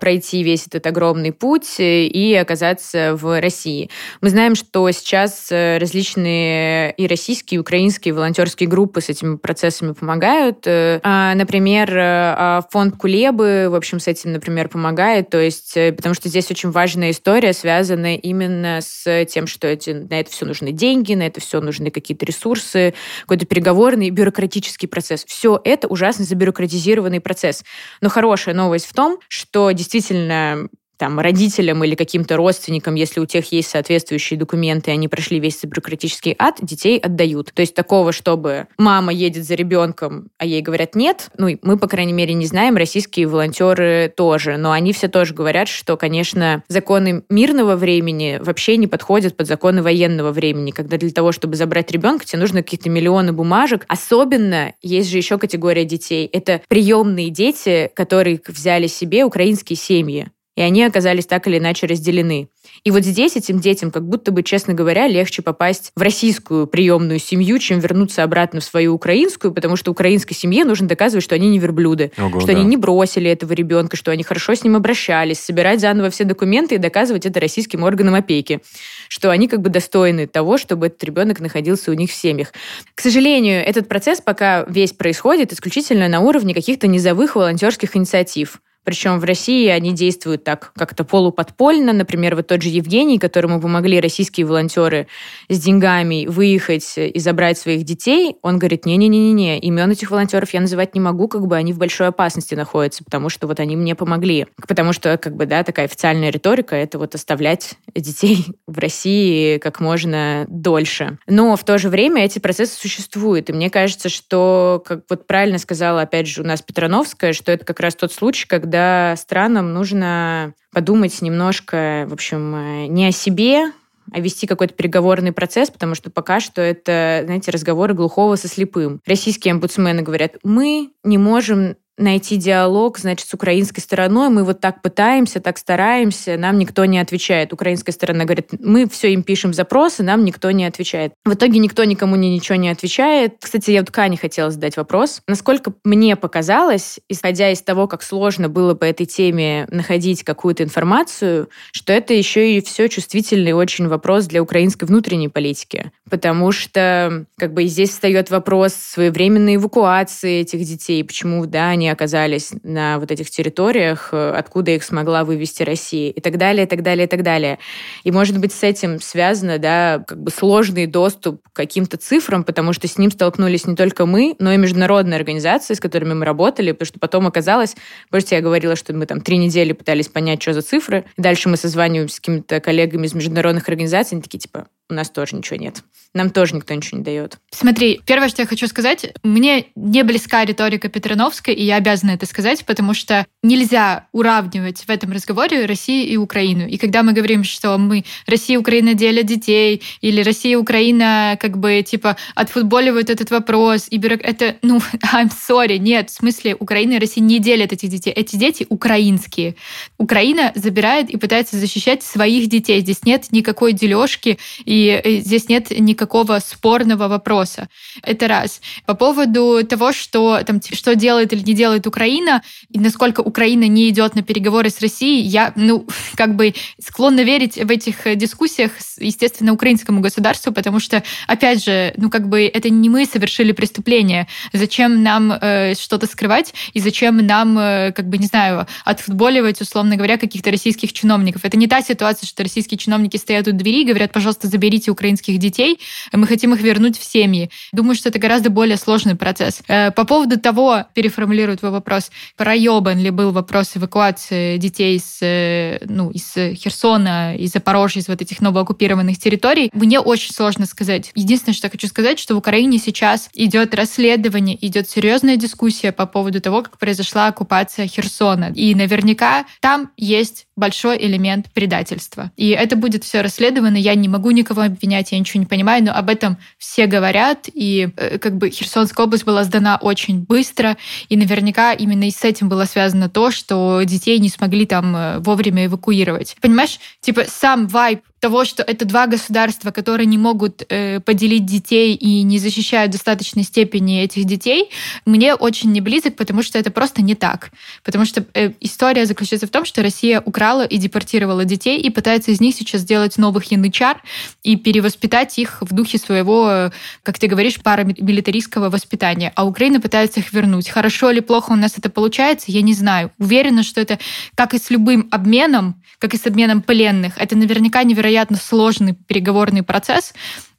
пройти весь этот огромный путь э, и оказаться в России. Мы знаем, что сейчас э, различные и российские, и украинские волонтерские группы с этими процессами помогают. Э, а, например, а, фонд Кулебы, в общем, с этим, например, помогает, то есть, потому что здесь очень важная история, связанная именно с тем, что эти, на это все нужны деньги, на это все нужны какие-то ресурсы, какой-то переговорный бюрократический процесс. Все это ужасно забюрократизированный процесс. Но хорошая новость в том, что действительно там, родителям или каким-то родственникам, если у тех есть соответствующие документы, и они прошли весь бюрократический ад, детей отдают. То есть такого, чтобы мама едет за ребенком, а ей говорят нет, ну, мы, по крайней мере, не знаем, российские волонтеры тоже, но они все тоже говорят, что, конечно, законы мирного времени вообще не подходят под законы военного времени, когда для того, чтобы забрать ребенка, тебе нужно какие-то миллионы бумажек. Особенно есть же еще категория детей. Это приемные дети, которые взяли себе украинские семьи и они оказались так или иначе разделены. И вот здесь этим детям, как будто бы, честно говоря, легче попасть в российскую приемную семью, чем вернуться обратно в свою украинскую, потому что украинской семье нужно доказывать, что они не верблюды, Ого, что да. они не бросили этого ребенка, что они хорошо с ним обращались, собирать заново все документы и доказывать это российским органам опеки, что они как бы достойны того, чтобы этот ребенок находился у них в семьях. К сожалению, этот процесс пока весь происходит исключительно на уровне каких-то низовых волонтерских инициатив Причем в России они действуют так как-то полуподпольно. Например, вот тот же Евгений, которому помогли российские волонтеры с деньгами выехать и забрать своих детей, он говорит, не-не-не-не, имен этих волонтеров я называть не могу, как бы они в большой опасности находятся, потому что вот они мне помогли. Потому что, как бы, да, такая официальная риторика — это вот оставлять детей в России как можно дольше. Но в то же время эти процессы существуют. И мне кажется, что, как вот правильно сказала, опять же, у нас Петрановская, что это как раз тот случай, когда странам нужно подумать немножко, в общем, э, не о себе, а вести какой-то переговорный процесс, потому что пока что это, знаете, разговоры глухого со слепым. Российские омбудсмены говорят, мы не можем найти диалог, значит, с украинской стороной. Мы вот так пытаемся, так стараемся, нам никто не отвечает. Украинская сторона говорит, мы все им пишем запросы, нам никто не отвечает. В итоге никто никому ни ничего не отвечает. Кстати, я вот Кане хотела задать вопрос. Насколько мне показалось, исходя из того, как сложно было по этой теме находить какую-то информацию, что это еще и все чувствительный очень вопрос для украинской внутренней политики. Потому что как бы здесь встает вопрос своевременной эвакуации этих детей, почему, да, они оказались на вот этих территориях, э, откуда их смогла вывести Россия, и так далее, и так далее, и так далее. И, может быть, с этим связано, да, как бы сложный доступ к каким-то цифрам, потому что с ним столкнулись не только мы, но и международные организации, с которыми мы работали, потому что потом оказалось, помните, я говорила, что мы там три недели пытались понять, что за цифры, и дальше мы созваниваемся с какими-то коллегами из международных организаций, они такие, типа, у нас тоже ничего нет. Нам тоже никто ничего не дает. Смотри, первое, что я хочу сказать, мне не близка риторика Петрановской, и я обязана это сказать, потому что нельзя уравнивать в этом разговоре Россию и Украину. И когда мы говорим, что мы Россия и Украина делят детей, или Россия и Украина как бы типа отфутболивают этот вопрос, и бюрок... это, ну, I'm sorry, нет, в смысле Украина и Россия не делят этих детей. Эти дети украинские. Украина забирает и пытается защищать своих детей. Здесь нет никакой дележки, и здесь нет никакого спорного вопроса. Это раз. По поводу того, что, там, что делает или не делает Украина, и насколько Украина не идет на переговоры с Россией, я, ну, как бы склонна верить в этих дискуссиях, естественно, украинскому государству, потому что, опять же, ну, как бы это не мы совершили преступление. Зачем нам э, что-то скрывать, и зачем нам, э, как бы, не знаю, отфутболивать, условно говоря, каких-то российских чиновников? Это не та ситуация, что российские чиновники стоят у двери и говорят, пожалуйста, заберите украинских детей, мы хотим их вернуть в семьи. Думаю, что это гораздо более сложный процесс. Э, по поводу того, переформулирую твой вопрос, проебан ли был вопрос эвакуации детей с, э, ну, из Херсона, из Запорожья, из вот этих новооккупированных территорий, мне очень сложно сказать. Единственное, что я хочу сказать, что в Украине сейчас идет расследование, идет серьезная дискуссия по поводу того, как произошла оккупация Херсона. И наверняка там есть большой элемент предательства. И это будет все расследовано. Я не могу никого обвинять, я ничего не понимаю, но об этом все говорят. И э, как бы Херсонская область была сдана очень быстро. И наверняка именно и с этим было связано то, что детей не смогли там э, вовремя эвакуировать. Понимаешь, типа сам вайб того, что это два государства, которые не могут э, поделить детей и не защищают в достаточной степени этих детей, мне очень не близок, потому что это просто не так. Потому что э, история заключается в том, что Россия украла и депортировала детей и пытается из них сейчас сделать новых янычар и перевоспитать их в духе своего, как ты говоришь, парамилитаристского воспитания. А Украина пытается их вернуть. Хорошо или плохо у нас это получается, я не знаю. Уверена, что это, как и с любым обменом, как и с обменом пленных, это наверняка невероятно сложный переговорный процесс,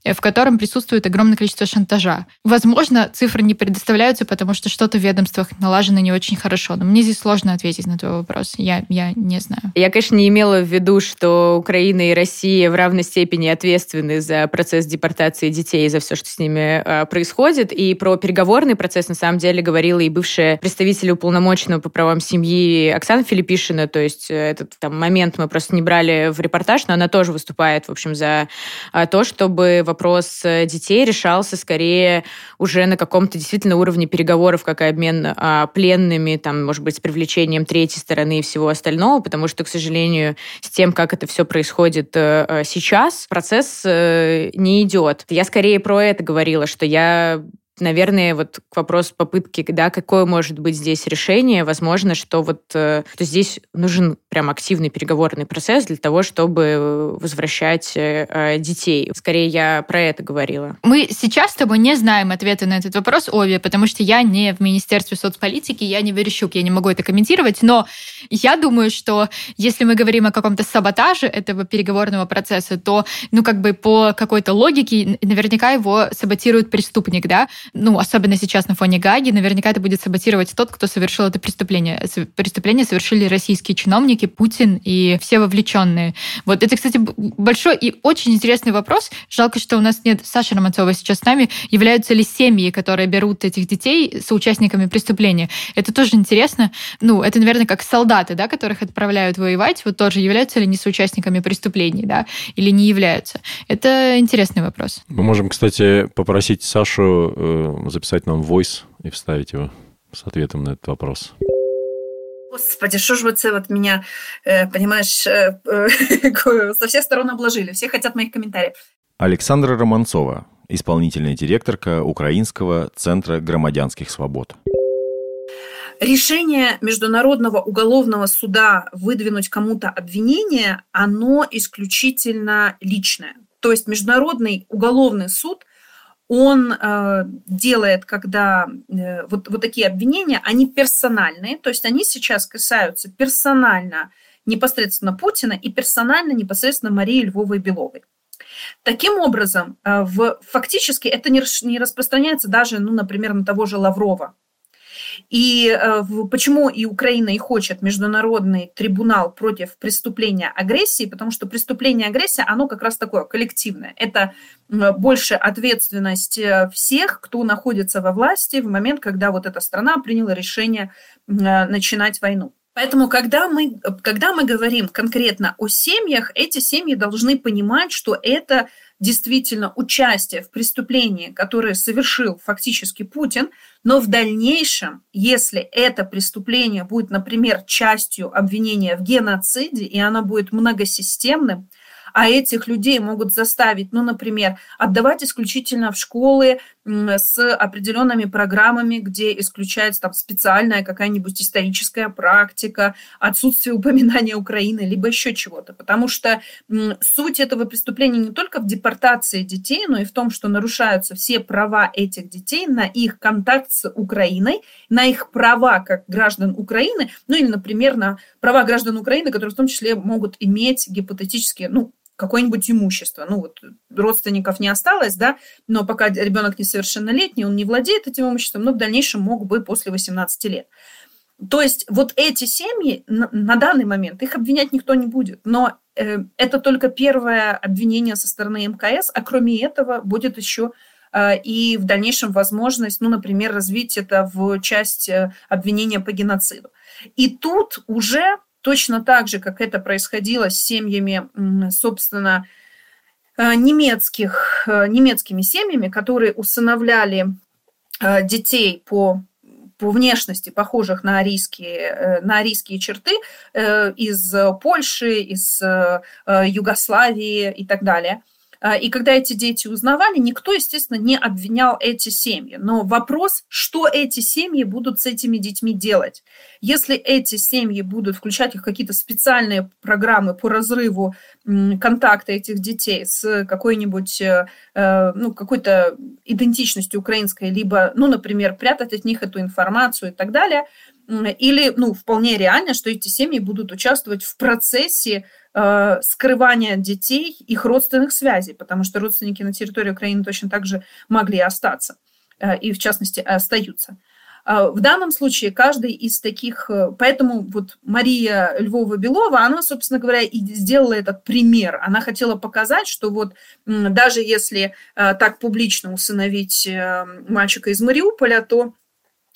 в котором присутствует огромное количество шантажа. Возможно, цифры не предоставляются, потому что что-то в ведомствах налажено не очень хорошо. Но мне здесь сложно ответить на твой вопрос. Я, я не знаю. Я, конечно, не имела в виду, что Украина и Россия в равной степени ответственны за процесс депортации детей, за все, что с ними э, происходит. И про переговорный процесс, на самом деле, говорила и бывшая представитель уполномоченного по правам семьи Оксана Филиппишина. То есть э, этот там, момент мы просто не брали в репортаж, но она тоже выступает, в общем, за э, то, чтобы вопрос э, детей решался скорее уже на каком-то действительно уровне переговоров, как и обмен а, пленными, там, может быть, с привлечением третьей стороны и всего остального, потому что, к сожалению, с тем, как это все происходит э, э, сейчас, процесс не идет. Я скорее про это говорила, что я наверное, вот к вопросу попытки, да, какое может быть здесь решение, возможно, что вот э, то здесь нужен прям активный переговорный процесс для того, чтобы возвращать э, детей. Скорее, я про это говорила. Мы сейчас с тобой не знаем ответа на этот вопрос, обе, потому что я не в Министерстве соцполитики, я не Верещук, я не могу это комментировать, но я думаю, что если мы говорим о каком-то саботаже этого переговорного процесса, то, ну, как бы по какой-то логике, наверняка его саботирует преступник, да, ну, особенно сейчас на фоне Гаги, наверняка это будет саботировать тот, кто совершил это преступление. Преступление совершили российские чиновники, Путин и все вовлеченные. Вот это, кстати, большой и очень интересный вопрос. Жалко, что у нас нет Саши Романцова сейчас с нами. Являются ли семьи, которые берут этих детей соучастниками преступления? Это тоже интересно. Ну, это, наверное, как солдаты, да, которых отправляют воевать, вот тоже являются ли они соучастниками преступлений, да, или не являются? Это интересный вопрос. Мы можем, кстати, попросить Сашу э, записать нам voice и вставить его с ответом на этот вопрос. Господи, что ж вы це вот меня, э, понимаешь, э, э, со всех сторон обложили. Все хотят моих комментариев. Александра Романцова, исполнительная директорка Украинского центра громадянских свобод. Решение Международного уголовного суда выдвинуть кому-то обвинение, оно исключительно личное. То есть Международный уголовный суд – он э, делает, когда э, вот, вот такие обвинения, они персональные, то есть они сейчас касаются персонально непосредственно Путина и персонально непосредственно Марии Львовой Беловой. Таким образом, э, в, фактически это не, не распространяется даже, ну, например, на того же Лаврова, и э, почему и Украина и хочет международный трибунал против преступления агрессии, потому что преступление агрессии, оно как раз такое коллективное. Это больше ответственность э, всех, кто находится во власти в момент, когда вот эта страна приняла решение э, начинать войну. Поэтому, когда мы, когда мы говорим конкретно о семьях, эти семьи должны понимать, что это действительно участие в преступлении, которое совершил фактически Путин, но в дальнейшем, если это преступление будет, например, частью обвинения в геноциде, и оно будет многосистемным, а этих людей могут заставить, ну, например, отдавать исключительно в школы с определенными программами, где исключается там специальная какая-нибудь историческая практика, отсутствие упоминания Украины, либо еще чего-то. Потому что суть этого преступления не только в депортации детей, но и в том, что нарушаются все права этих детей на их контакт с Украиной, на их права как граждан Украины, ну или, например, на права граждан Украины, которые в том числе могут иметь гипотетически, ну, какое-нибудь имущество. Ну вот родственников не осталось, да, но пока ребенок несовершеннолетний, он не владеет этим имуществом, но в дальнейшем мог бы после 18 лет. То есть вот эти семьи на, данный момент, их обвинять никто не будет, но э, это только первое обвинение со стороны МКС, а кроме этого будет еще э, и в дальнейшем возможность, ну, например, развить это в часть э, обвинения по геноциду. И тут уже Точно так же, как это происходило с семьями, собственно, э, немецких, э, немецкими семьями, которые усыновляли э, детей по по внешности похожих на арийские, на арийские черты из Польши, из Югославии и так далее – и когда эти дети узнавали, никто, естественно, не обвинял эти семьи. Но вопрос, что эти семьи будут с этими детьми делать? Если эти семьи будут включать их в какие-то специальные программы по разрыву контакта этих детей с какой-нибудь, э, э, ну, какой-то идентичностью украинской, либо, ну, например, прятать от них эту информацию и так далее, или, ну, вполне реально, что эти семьи будут участвовать в процессе э, скрывания детей, их родственных связей, потому что родственники на территории Украины точно так же могли остаться, э, и в частности остаются. Э, в данном случае каждый из таких, э, поэтому вот Мария Львова-Белова, она, собственно говоря, и сделала этот пример. Она хотела показать, что вот даже если так публично усыновить мальчика из Мариуполя, то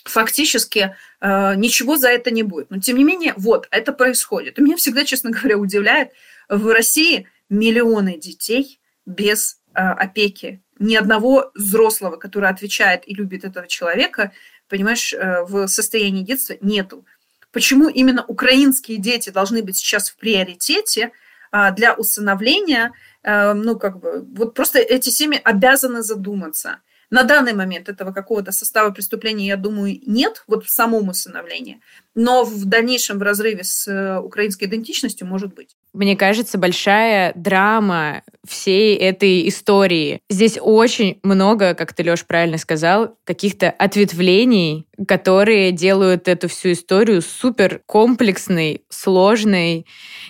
фактически э, ничего за это не будет. Но тем не менее, вот, это происходит. И меня всегда, честно говоря, удивляет, в России миллионы детей без э, опеки. Ни одного взрослого, который отвечает и любит этого человека, понимаешь, э, в состоянии детства нету. Почему именно украинские дети должны быть сейчас в приоритете э, для усыновления? Э, ну, как бы, вот просто эти семьи обязаны задуматься – На данный момент этого какого-то состава преступления, я думаю, нет, вот в самом усыновлении. Но в дальнейшем в разрыве с э, украинской идентичностью может быть. Мне кажется, большая драма всей этой истории. Здесь очень много, как ты, Леш, правильно сказал, каких-то ответвлений, которые делают эту всю историю супер комплексной, сложной,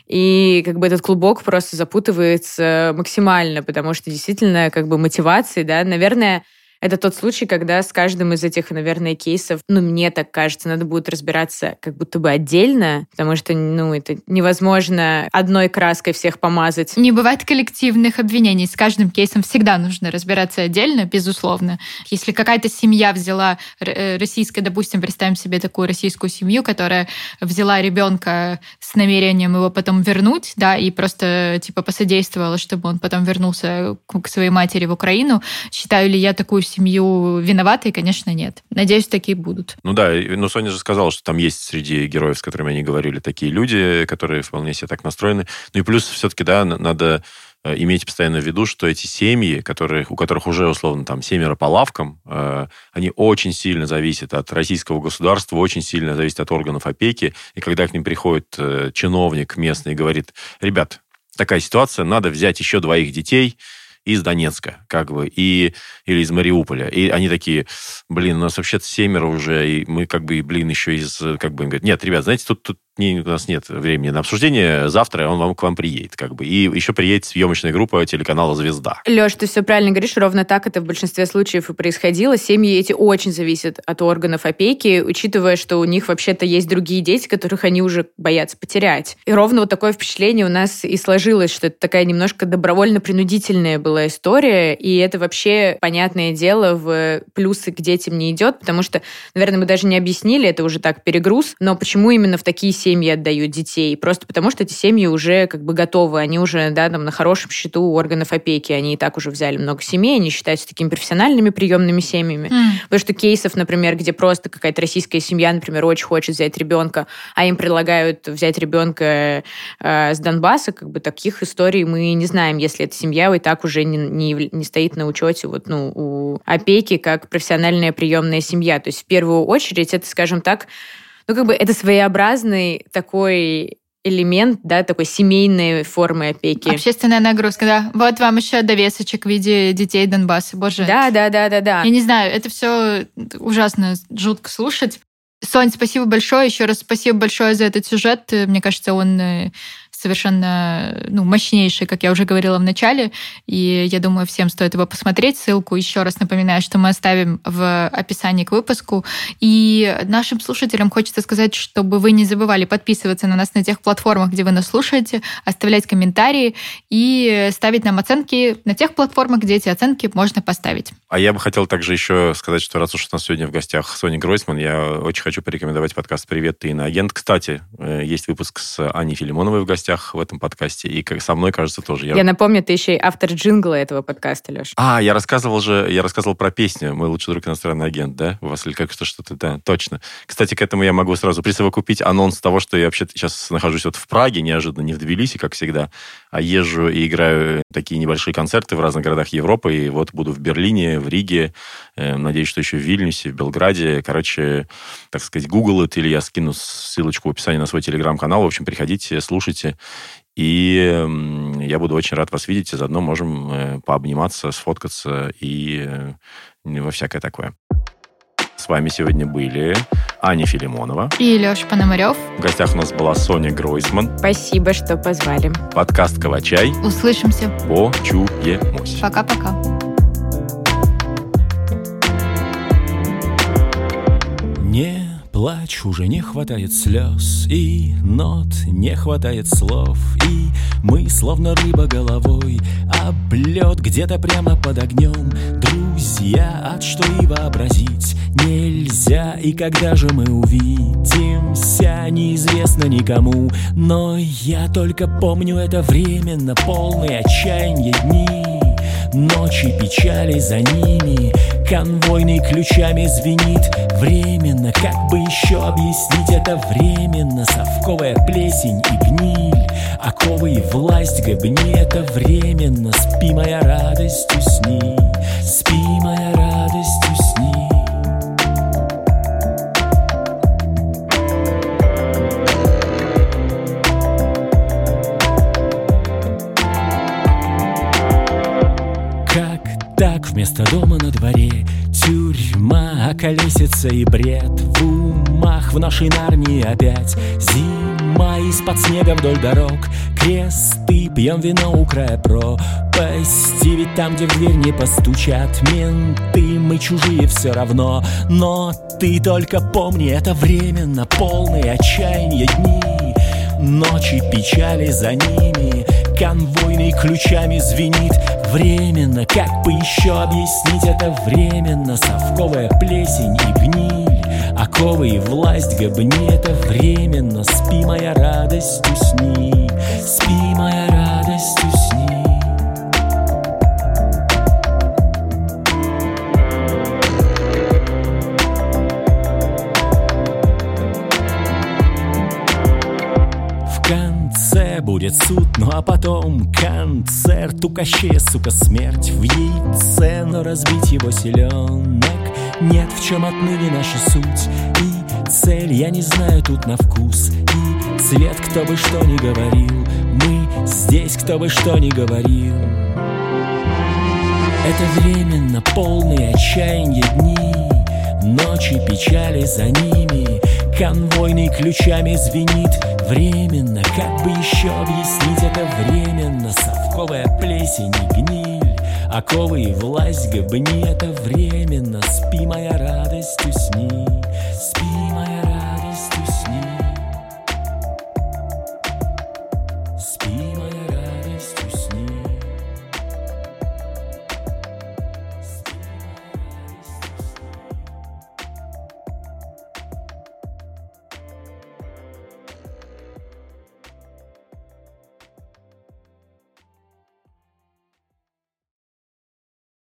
и как бы этот клубок просто запутывается максимально, потому что действительно как бы мотивации, да, наверное, это тот случай, когда с каждым из этих, наверное, кейсов, ну, мне так кажется, надо будет разбираться как будто бы отдельно, потому что, ну, это невозможно одной краской всех помазать. Не бывает коллективных обвинений. С каждым кейсом всегда нужно разбираться отдельно, безусловно. Если какая-то семья взяла э, российская, допустим, представим себе такую российскую семью, которая взяла ребенка с намерением его потом вернуть, да, и просто типа посодействовала, чтобы он потом вернулся к своей матери в Украину, считаю ли я такую семью виноватой, конечно, нет. Надеюсь, такие будут. Ну да, ну Соня же сказала, что там есть среди героев, с которыми они говорили, такие люди, которые вполне себе так настроены. Ну и плюс все-таки, да, надо э, иметь постоянно в виду, что эти семьи, которых, у которых уже, условно, там, семеро по лавкам, э, они очень сильно зависят от российского государства, очень сильно зависят от органов опеки. И когда к ним приходит э, чиновник местный и говорит, ребят, такая ситуация, надо взять еще двоих детей, из Донецка, как бы, и, или из Мариуполя. И они такие, блин, у нас вообще-то семеро уже, и мы как бы, блин, еще из, как бы, говорят, нет, ребят, знаете, тут, тут не, у нас нет времени на обсуждение. Завтра он вам к вам приедет, как бы. И еще приедет съемочная группа телеканала «Звезда». Леш, ты все правильно говоришь. Ровно так это в большинстве случаев и происходило. Семьи эти очень зависят от органов опеки, учитывая, что у них вообще-то есть другие дети, которых они уже боятся потерять. И ровно вот такое впечатление у нас и сложилось, что это такая немножко добровольно-принудительная была история. И это вообще, понятное дело, в плюсы к детям не идет, потому что, наверное, мы даже не объяснили, это уже так перегруз, но почему именно в такие семьи отдают детей, просто потому что эти семьи уже как бы готовы, они уже, да, там на хорошем счету у органов опеки, они и так уже взяли много семей, они считаются такими профессиональными приемными семьями. Mm. Потому что кейсов, например, где просто какая-то российская семья, например, очень хочет взять ребенка, а им предлагают взять ребенка э, с Донбасса, как бы таких историй мы не знаем, если эта семья и так уже не, не, не стоит на учете вот, ну, у опеки как профессиональная приемная семья. То есть в первую очередь это, скажем так, ну, как бы это своеобразный такой элемент, да, такой семейной формы опеки. Общественная нагрузка, да. Вот вам еще довесочек в виде детей Донбасса, боже. Да, да, да, да, да. Я не знаю, это все ужасно жутко слушать. Сонь, спасибо большое. Еще раз спасибо большое за этот сюжет. Мне кажется, он э, совершенно ну, мощнейший, как я уже говорила в начале. И я думаю, всем стоит его посмотреть. Ссылку еще раз напоминаю, что мы оставим в описании к выпуску. И нашим слушателям хочется сказать, чтобы вы не забывали подписываться на нас на тех платформах, где вы нас слушаете, оставлять комментарии и ставить нам оценки на тех платформах, где эти оценки можно поставить. А я бы хотел также еще сказать, что раз уж у нас сегодня в гостях Соня Гройсман, я очень хочу порекомендовать подкаст «Привет, ты иноагент». Кстати, э, есть выпуск с Аней Филимоновой в гостях гостях в этом подкасте, и как со мной, кажется, тоже. Я, я напомню, ты еще и автор джингла этого подкаста, Леш. А, я рассказывал же, я рассказывал про песню «Мой лучший друг иностранный агент», да? У вас или как-то что-то, да, точно. Кстати, к этому я могу сразу присовокупить анонс того, что я вообще сейчас нахожусь вот в Праге, неожиданно, не в Тбилиси, как всегда, а езжу и играю такие небольшие концерты в разных городах Европы, и вот буду в Берлине, в Риге, э, надеюсь, что еще в Вильнюсе, в Белграде. Короче, так сказать, это, или я скину ссылочку в описании на свой телеграм-канал. В общем, приходите, слушайте. И я буду очень рад вас видеть, и заодно можем э, пообниматься, сфоткаться и э, во всякое такое. С вами сегодня были Аня Филимонова и Леша Пономарев. В гостях у нас была Соня Гройсман. Спасибо, что позвали. Подкаст «Кавачай». Услышимся. По-чуемусь. Пока-пока. Не плачь, уже не хватает слез И нот не хватает слов И мы, словно рыба головой Об лед где-то прямо под огнем Друзья, от что и вообразить Нельзя, и когда же мы увидимся Неизвестно никому. Но я только помню это временно Полные отчаяния дни Ночи печали за ними Конвойный ключами звенит. Временно, как бы еще объяснить это? Временно Совковая плесень и гниль. Оковы и власть гобни это временно. Спи, моя радость, усни. Спи, моя радость, вместо дома на дворе. Тюрьма, околесица и бред. В умах в нашей Нарнии опять. Зима из-под снега вдоль дорог. Кресты, пьем вино у края пропасти. Ведь там, где в дверь не постучат менты Мы чужие все равно. Но ты только помни, это временно Полные отчаяния дни. Ночи печали за ними Конвойный ключами звенит. Временно, как бы еще объяснить это временно? Совковая плесень и гниль Оковы и власть гобни это временно. Спи, моя радость, усни. Спи, моя радость, усни будет суд, ну а потом концерт. У Кощея, сука, смерть в яйце Но разбить его селенок нет В чем отныне наша суть и цель. Я не знаю тут на вкус и цвет. Кто бы что ни говорил Мы здесь, кто бы что ни говорил. Это временно полные отчаяния дни Ночи печали за ними. Конвойный ключами звенит Временно, как бы еще объяснить это временно? Совковая плесень и гниль Оковы и власть гобни это временно. Спи, моя радость, усни Спи,